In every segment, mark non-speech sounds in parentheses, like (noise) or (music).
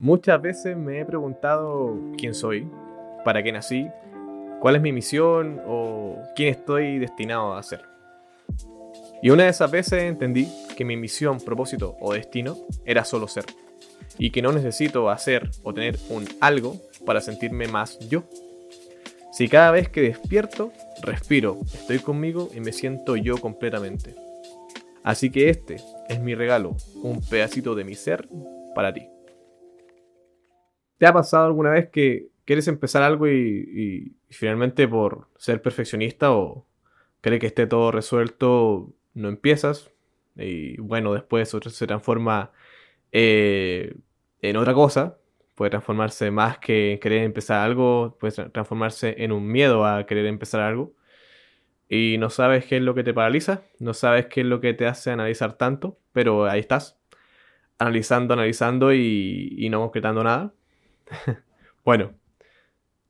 Muchas veces me he preguntado quién soy, para qué nací, cuál es mi misión o quién estoy destinado a ser. Y una de esas veces entendí que mi misión, propósito o destino era solo ser. Y que no necesito hacer o tener un algo para sentirme más yo. Si cada vez que despierto, respiro, estoy conmigo y me siento yo completamente. Así que este es mi regalo, un pedacito de mi ser para ti. ¿Te ha pasado alguna vez que quieres empezar algo y, finalmente por ser perfeccionista o creer que esté todo resuelto no empiezas? Y bueno, después se transforma eh, en otra cosa. Puede transformarse más que querer empezar algo, puede transformarse en un miedo a querer empezar algo. Y no sabes qué es lo que te paraliza, no sabes qué es lo que te hace analizar tanto, pero ahí estás, analizando, analizando y, y no concretando nada. (laughs) bueno,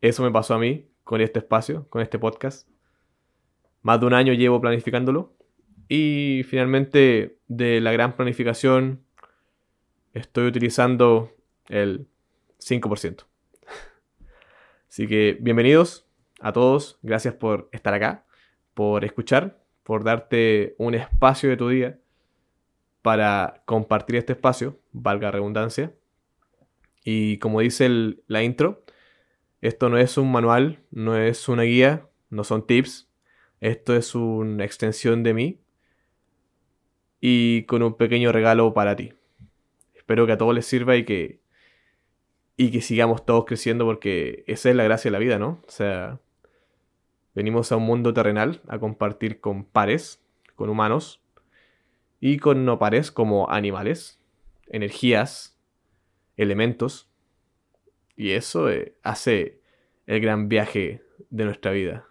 eso me pasó a mí con este espacio, con este podcast. Más de un año llevo planificándolo y finalmente de la gran planificación estoy utilizando el 5%. (laughs) Así que bienvenidos a todos, gracias por estar acá, por escuchar, por darte un espacio de tu día para compartir este espacio, valga redundancia, y como dice la intro, esto no es un manual, no es una guía, no son tips. Esto es una extensión de mí y con un pequeño regalo para ti. Espero que a todos les sirva y que, y que sigamos todos creciendo porque esa es la gracia de la vida, ¿no? O sea, venimos a un mundo terrenal a compartir con pares, con humanos y con no pares como animales, energías, elementos. Y eso eh, hace el gran viaje de nuestra vida.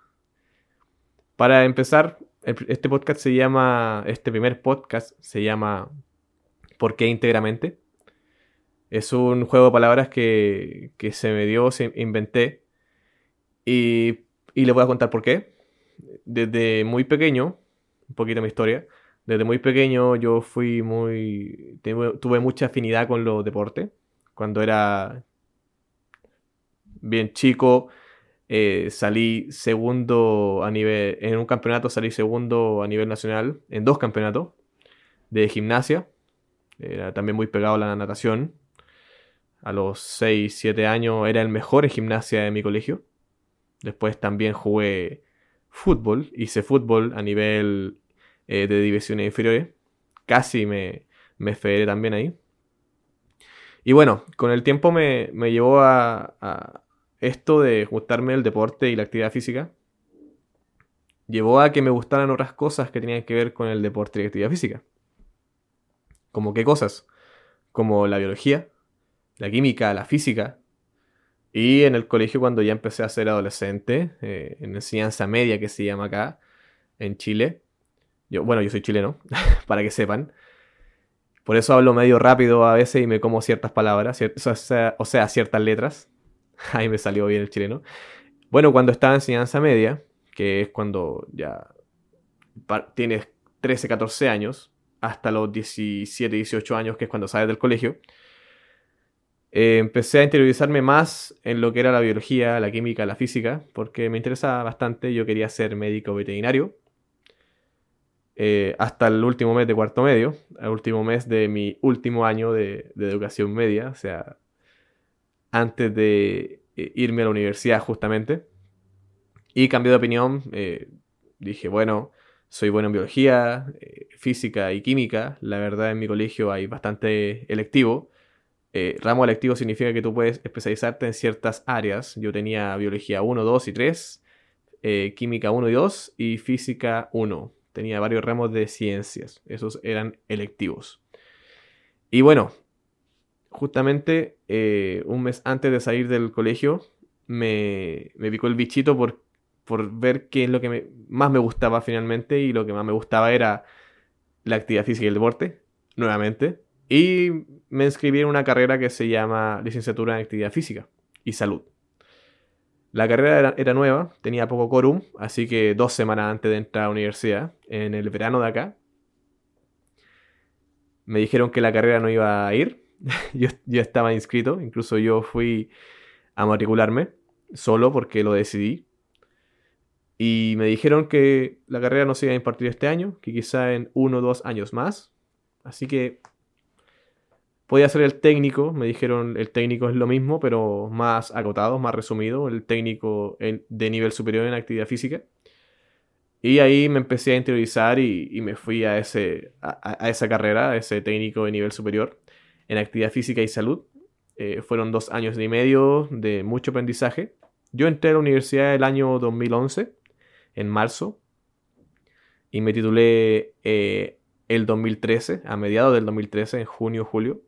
Para empezar, este podcast se llama, este primer podcast se llama ¿Por qué íntegramente? Es un juego de palabras que, que se me dio, se inventé. Y, y les voy a contar por qué. Desde muy pequeño, un poquito mi historia, desde muy pequeño yo fui muy, tuve mucha afinidad con los deportes cuando era bien chico. Eh, salí segundo a nivel. En un campeonato salí segundo a nivel nacional. En dos campeonatos de gimnasia. Era también muy pegado a la natación. A los 6, 7 años era el mejor en gimnasia de mi colegio. Después también jugué fútbol. Hice fútbol a nivel eh, de divisiones inferiores. Casi me, me federé también ahí. Y bueno, con el tiempo me, llevó a, esto de gustarme el deporte y la actividad física. Llevó a que me gustaran otras cosas que tenían que ver con el deporte y la actividad física. ¿Como qué cosas? Como la biología, la química, la física. Y en el colegio cuando ya empecé a ser adolescente, eh, en enseñanza media que se llama acá, en Chile. Yo, bueno, yo soy chileno, (laughs) para que sepan. Por eso hablo medio rápido a veces y me como ciertas palabras, o sea, ciertas letras. (laughs) Ahí me salió bien el chileno. Bueno, cuando estaba en enseñanza media, que es cuando ya tienes 13, 14 años, hasta los 17, 18 años, que es cuando sales del colegio, eh, empecé a interiorizarme más en lo que era la biología, la química, la física, porque me interesaba bastante. Yo quería ser médico veterinario. Eh, hasta el último mes de cuarto medio, el último mes de mi último año de, educación media, o sea, antes de eh, irme a la universidad justamente. Y cambié de opinión, eh, dije, bueno, soy bueno en biología, física y química, la verdad en mi colegio hay bastante electivo. ramo electivo significa que tú puedes especializarte en ciertas áreas. Yo tenía biología 1, 2 y 3, química 1 y 2 y física 1 tenía varios ramos de ciencias, esos eran electivos. Y bueno, justamente eh, un mes antes de salir del colegio me, picó el bichito por, por ver qué es lo que más me gustaba finalmente y lo que más me gustaba era la actividad física y el deporte, nuevamente. Y me inscribí en una carrera que se llama licenciatura en actividad física y salud. La carrera era, nueva, tenía poco quórum, así que dos semanas antes de entrar a la universidad, en el verano de acá, me dijeron que la carrera no iba a ir, (laughs) yo, estaba inscrito, incluso yo fui a matricularme solo porque lo decidí. Y me dijeron que la carrera no se iba a impartir este año, que quizá en uno o dos años más. Así que podía ser el técnico, me dijeron el técnico es lo mismo, pero más agotado, más resumido, el técnico de nivel superior en actividad física. Y ahí me empecé a interiorizar y, me fui a, ese, a, esa carrera, a ese técnico de nivel superior en actividad física y salud. Eh, fueron dos años y medio de mucho aprendizaje. Yo entré a la universidad el año 2011, en marzo, y me titulé eh, el 2013, a mediados del 2013, en junio, julio.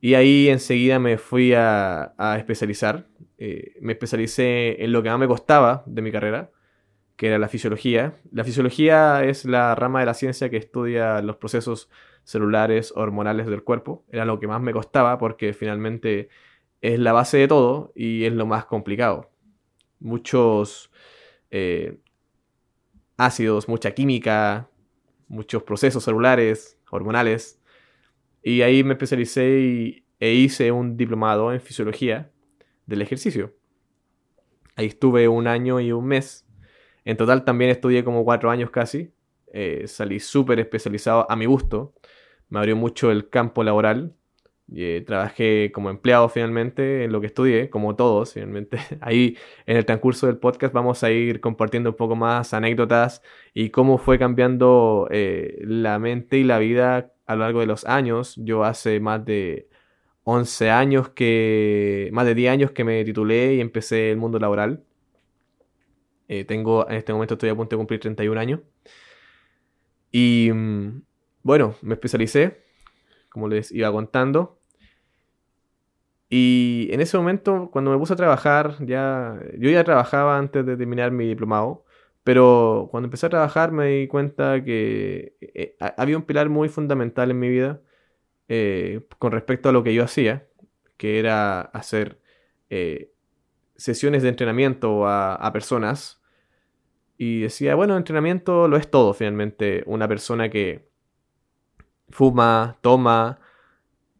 Y ahí enseguida me fui a, especializar. Eh, me especialicé en lo que más me costaba de mi carrera, que era la fisiología. La fisiología es la rama de la ciencia que estudia los procesos celulares, hormonales del cuerpo. Era lo que más me costaba porque finalmente es la base de todo y es lo más complicado. Muchos eh, ácidos, mucha química, muchos procesos celulares, hormonales. Y ahí me especialicé e hice un diplomado en fisiología del ejercicio. Ahí estuve un año y un mes en total también estudié como cuatro años casi. Eh, salí súper especializado a mi gusto. Me abrió mucho el campo laboral. Eh, trabajé como empleado finalmente en lo que estudié, como todos finalmente. (laughs) Ahí en el transcurso del podcast vamos a ir compartiendo un poco más anécdotas y cómo fue cambiando eh, la mente y la vida a lo largo de los años. Yo hace más de 11 años que, más de 10 años que me titulé y empecé el mundo laboral. Eh, tengo, en este momento estoy a punto de cumplir 31 años. Y mm, bueno, me especialicé, como les iba contando. Y en ese momento, cuando me puse a trabajar, ya, yo ya trabajaba antes de terminar mi diplomado, pero cuando empecé a trabajar me di cuenta que eh, había un pilar muy fundamental en mi vida eh, con respecto a lo que yo hacía, que era hacer sesiones de entrenamiento a personas y decía, bueno, entrenamiento lo es todo finalmente. Una persona que fuma, toma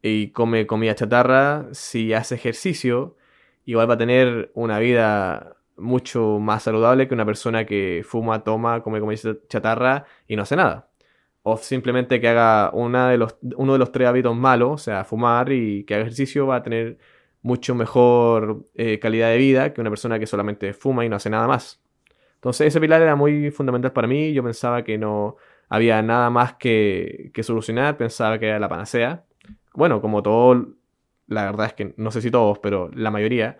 y come comida chatarra, si hace ejercicio, igual va a tener una vida mucho más saludable que una persona que fuma, toma, come comida chatarra y no hace nada. O simplemente que haga una uno de los tres hábitos malos, o sea, fumar y que haga ejercicio, va a tener mucho mejor eh, calidad de vida que una persona que solamente fuma y no hace nada más. Entonces ese pilar era muy fundamental para mí, yo pensaba que no había nada más que, solucionar, pensaba que era la panacea. Bueno, como todo, la verdad es que no sé si todos, pero la mayoría,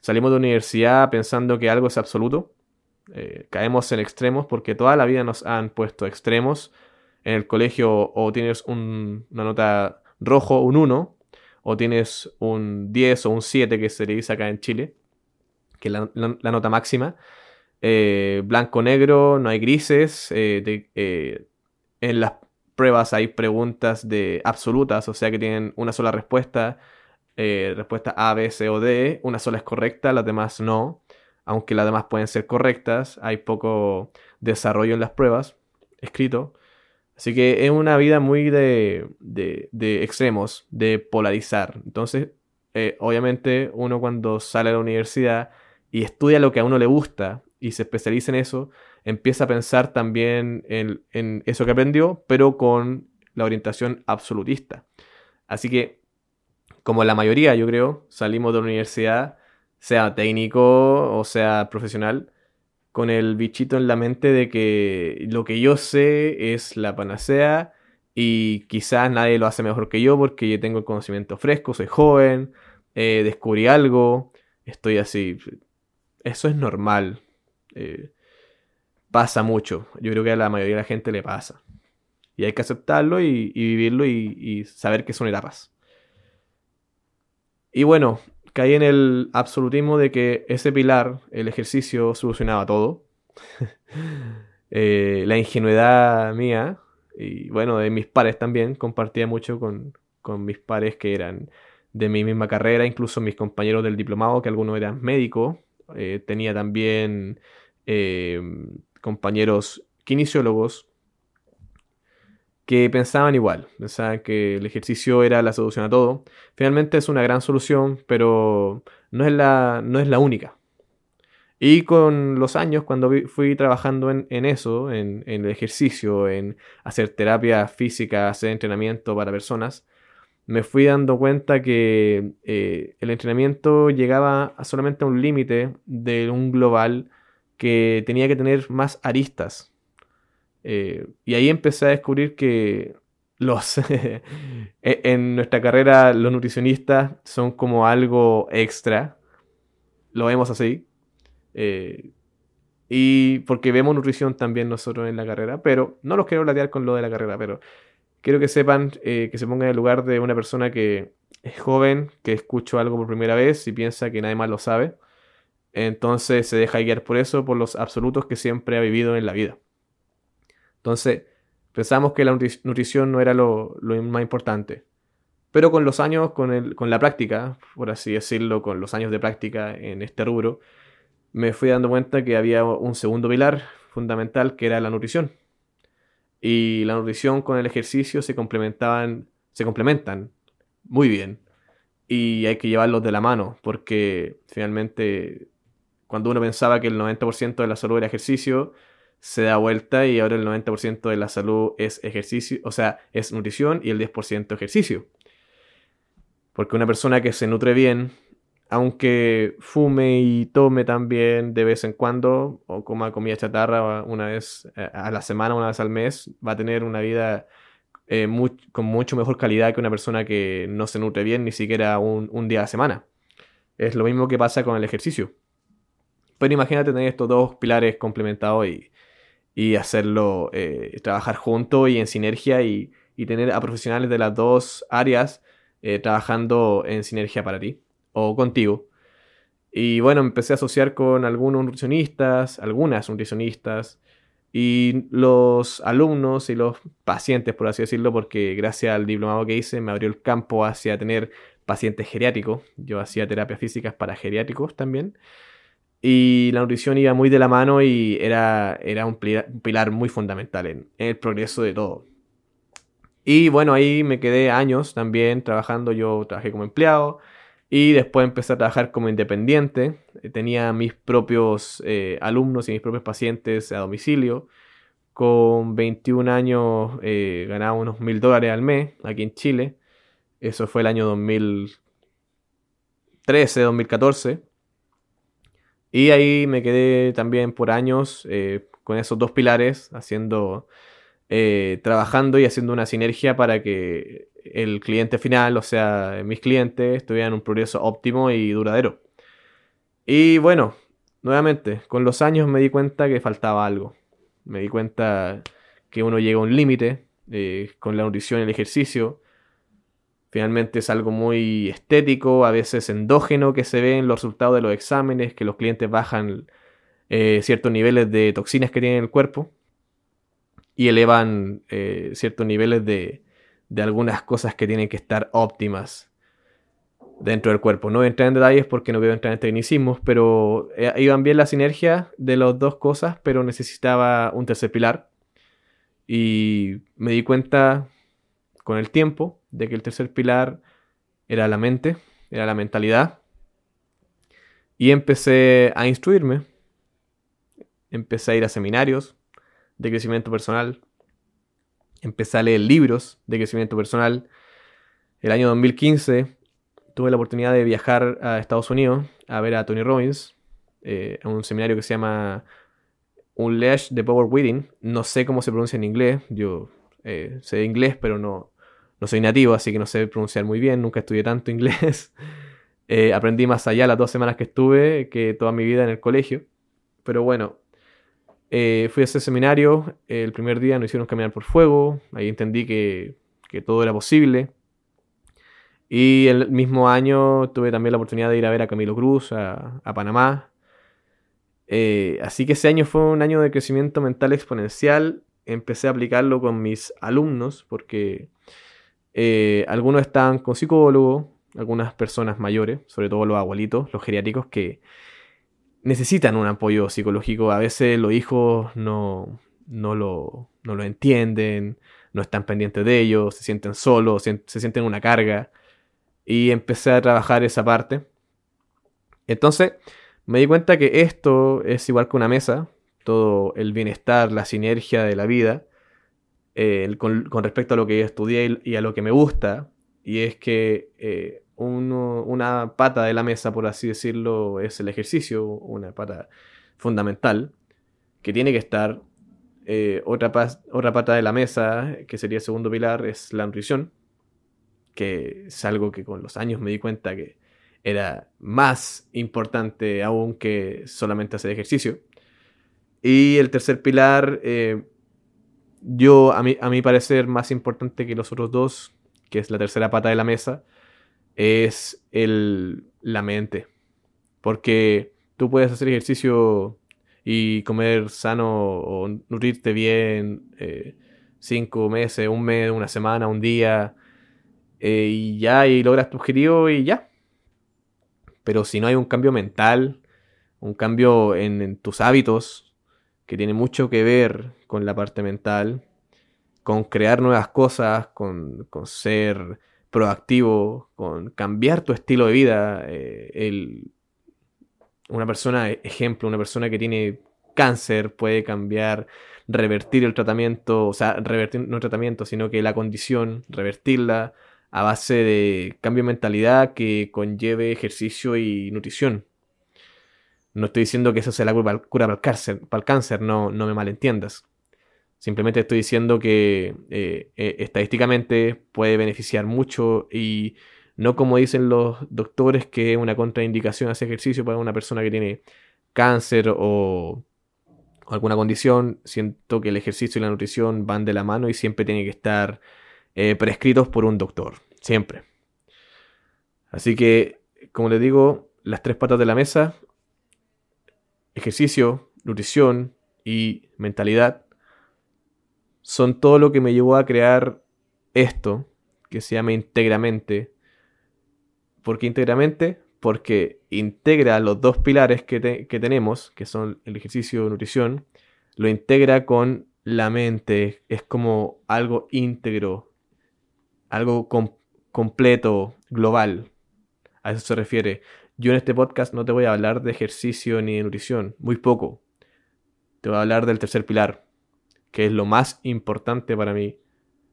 salimos de universidad pensando que algo es absoluto, eh, caemos en extremos porque toda la vida nos han puesto extremos. En el colegio o tienes una nota rojo, un 1, o tienes un 10 o un 7 que se le dice acá en Chile, que es la nota máxima. Eh, blanco-negro, no hay grises. Eh, en las pruebas hay preguntas de absolutas, o sea que tienen una sola respuesta. Respuesta A, B, C o D. Una sola es correcta, las demás no. Aunque las demás pueden ser correctas, hay poco desarrollo en las pruebas escrito. Así que es una vida muy de, de, extremos, de polarizar. Entonces, obviamente, uno cuando sale a la universidad y estudia lo que a uno le gusta y se especializa en eso, empieza a pensar también en, eso que aprendió, pero con la orientación absolutista. Así que, como la mayoría, yo creo, salimos de la universidad, sea técnico o sea profesional, con el bichito en la mente de que lo que yo sé es la panacea y quizás nadie lo hace mejor que yo porque yo tengo el conocimiento fresco, soy joven, eh, descubrí algo, estoy así. Eso es normal, eh, pasa mucho. Yo creo que a la mayoría de la gente le pasa. Y hay que aceptarlo y, vivirlo y, saber que son etapas. Y bueno, caí en el absolutismo de que ese pilar, el ejercicio, solucionaba todo. (laughs) Eh, la ingenuidad mía, y bueno, de mis pares también, compartía mucho con, con mis pares que eran de mi misma carrera, incluso mis compañeros del diplomado, que algunos eran médicos. Eh, tenía también Em, compañeros kinesiólogos que pensaban igual, pensaban que el ejercicio era la solución a todo. Finalmente es una gran solución, pero no es la, no es la única. Y con los años, cuando fui trabajando en, eso, en, el ejercicio, en hacer terapia física, hacer entrenamiento para personas, me fui dando cuenta que eh, el entrenamiento llegaba solamente a un límite de un global que tenía que tener más aristas. Eh, y ahí empecé a descubrir que los (laughs) e-, en nuestra carrera los nutricionistas son como algo extra. Lo vemos así. Eh, y porque vemos nutrición también nosotros en la carrera, pero no los quiero latear con lo de la carrera, pero quiero que sepan eh, que se pongan en el lugar de una persona que es joven, que escuchó algo por primera vez y piensa que nadie más lo sabe. Entonces se deja guiar por eso, por los absolutos que siempre ha vivido en la vida. Entonces, pensamos que la nutrición no era lo, más importante. Pero con los años, con, con la práctica, por así decirlo, con los años de práctica en este rubro, me fui dando cuenta que había un segundo pilar fundamental que era la nutrición. Y la nutrición con el ejercicio se complementaban, se complementan muy bien. Y hay que llevarlos de la mano, porque finalmente cuando uno pensaba que el 90% de la salud era ejercicio, se da vuelta y ahora el 90% de la salud es ejercicio, o sea, es nutrición y el 10% ejercicio. Porque una persona que se nutre bien, aunque fume y tome también de vez en cuando, o coma comida chatarra una vez eh, a la semana, una vez al mes, va a tener una vida eh, con mucho mejor calidad que una persona que no se nutre bien ni siquiera un, un día a la semana. Es lo mismo que pasa con el ejercicio. Pero imagínate tener estos dos pilares complementados y, hacerlo, eh, trabajar junto y en sinergia y, tener a profesionales de las dos áreas eh, trabajando en sinergia para ti o contigo. Y bueno, empecé a asociar con algunos nutricionistas, algunas nutricionistas, y los alumnos y los pacientes, por así decirlo, porque gracias al diplomado que hice me abrió el campo hacia tener pacientes geriátricos. Yo hacía terapias físicas para geriátricos también. Y la nutrición iba muy de la mano y era, era un, pilar, muy fundamental en, el progreso de todo. Y bueno, ahí me quedé años también trabajando. Yo trabajé como empleado y después empecé a trabajar como independiente. Tenía mis propios eh, alumnos y mis propios pacientes a domicilio. Con 21 años eh, ganaba unos mil dólares al mes aquí en Chile. Eso fue el año 2013, 2014. Y ahí me quedé también por años eh, con esos dos pilares, haciendo, eh, trabajando y haciendo una sinergia para que el cliente final, o sea, mis clientes, tuvieran un progreso óptimo y duradero. Y bueno, nuevamente, con los años me di cuenta que faltaba algo. Me di cuenta que uno llega a un límite eh, con la nutrición y el ejercicio Finalmente es algo muy estético, a veces endógeno que se ve en los resultados de los exámenes, que los clientes bajan eh, ciertos niveles de toxinas que tienen en el cuerpo y elevan eh, ciertos niveles de, de algunas cosas que tienen que estar óptimas dentro del cuerpo. No voy a entrar en detalles porque no voy a entrar en tecnicismos, pero eh, iban bien la sinergia de las dos cosas, pero necesitaba un tercer pilar. Y me di cuenta con el tiempo de que el tercer pilar era la mente, era la mentalidad. Y empecé a instruirme, empecé a ir a seminarios de crecimiento personal, empecé a leer libros de crecimiento personal. El año 2015 tuve la oportunidad de viajar a Estados Unidos a ver a Tony Robbins eh, en un seminario que se llama Unleash the Power Within. No sé cómo se pronuncia en inglés, yo eh, sé inglés, pero no, no soy nativo, así que no sé pronunciar muy bien, nunca estudié tanto (laughs) inglés. Eh, aprendí más allá las dos semanas que estuve que toda mi vida en el colegio. Pero bueno, eh, fui a ese seminario, el primer día nos hicieron caminar por fuego, ahí entendí que, todo era posible. Y el mismo año tuve también la oportunidad de ir a ver a Camilo Cruz, a, Panamá. Eh, así que ese año fue un año de crecimiento mental exponencial. Empecé a aplicarlo con mis alumnos porque eh, algunos están con psicólogo, algunas personas mayores, sobre todo los abuelitos, los geriátricos, que necesitan un apoyo psicológico. A veces los hijos no, no, lo, no lo entienden, no están pendientes de ellos, se sienten solos, se sienten una carga. Y empecé a trabajar esa parte. Entonces, me di cuenta que esto es igual que una mesa, todo el bienestar, la sinergia de la vida, eh, con, respecto a lo que estudié y a lo que me gusta, y es que eh, una pata de la mesa, por así decirlo, es el ejercicio, una pata fundamental, que tiene que estar. Eh, otra, otra pata de la mesa, que sería el segundo pilar, es la nutrición, que es algo que con los años me di cuenta que era más importante aún que solamente hacer ejercicio. Y el tercer pilar, eh, yo, a mi, a mi parecer, más importante que los otros dos, que es la tercera pata de la mesa, es el, la mente. Porque tú puedes hacer ejercicio y comer sano o nutrirte bien eh, cinco meses, un mes, una semana, un día, eh, y ya, y logras tu objetivo y ya. Pero si no hay un cambio mental, un cambio en, tus hábitos, que tiene mucho que ver con la parte mental, con crear nuevas cosas, con, ser proactivo, con cambiar tu estilo de vida. Eh, una persona, ejemplo, una persona que tiene cáncer puede cambiar, revertir el tratamiento, o sea, revertir no el tratamiento, sino que la condición, revertirla, a base de cambio de mentalidad que conlleve ejercicio y nutrición. No estoy diciendo que eso sea la cura, para el cáncer, para el cáncer no, no me malentiendas. Simplemente estoy diciendo que eh, eh, estadísticamente puede beneficiar mucho y no como dicen los doctores que es una contraindicación hacer ejercicio para una persona que tiene cáncer o, alguna condición. Siento que el ejercicio y la nutrición van de la mano y siempre tiene que estar eh, prescritos por un doctor, siempre. Así que, como les digo, las tres patas de la mesa, ejercicio, nutrición y mentalidad, son todo lo que me llevó a crear esto, que se llama íntegramente. ¿Por qué íntegramente? Porque integra los dos pilares que, que tenemos, que son el ejercicio y nutrición, lo integra con la mente, es como algo íntegro, algo completo, global. A eso se refiere. Yo en este podcast no te voy a hablar de ejercicio ni de nutrición, muy poco. Te voy a hablar del tercer pilar, que es lo más importante para mí.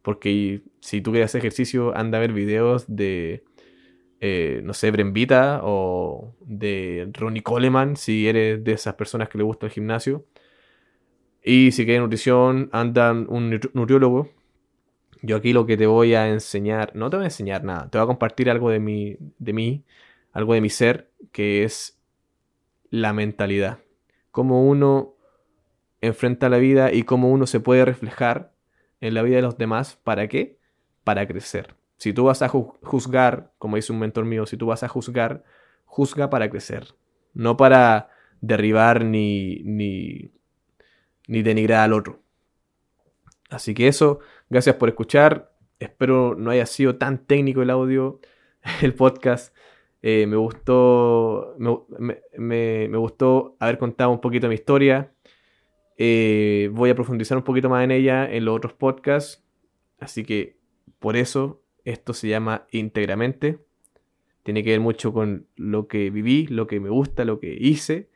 Porque si tú quieres hacer ejercicio, anda a ver videos de, eh, no sé, Brembita o de Ronnie Coleman, si eres de esas personas que le gusta el gimnasio. Y si quieres nutrición, anda un nutriólogo yo aquí lo que te voy a enseñar, no te voy a enseñar nada, te voy a compartir algo de mi, de mí, algo de mi ser, que es la mentalidad. Cómo uno enfrenta la vida y cómo uno se puede reflejar en la vida de los demás. ¿Para qué? Para crecer. Si tú vas a juzgar, como dice un mentor mío, si tú vas a juzgar, juzga para crecer. No para derribar ni, ni, ni denigrar al otro. Así que eso, gracias por escuchar. Espero no haya sido tan técnico el audio, (laughs) el podcast. Eh, me gustó. Me, gustó haber contado un poquito mi historia. Eh, voy a profundizar un poquito más en ella en los otros podcasts. Así que por eso esto se llama íntegramente. Tiene que ver mucho con lo que viví, lo que me gusta, lo que hice.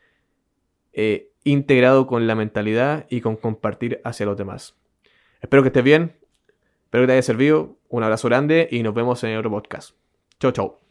Eh, integrado con la mentalidad y con compartir hacia los demás. Espero que estés bien, espero que te haya servido. Un abrazo grande y nos vemos en otro podcast. Chau, chau.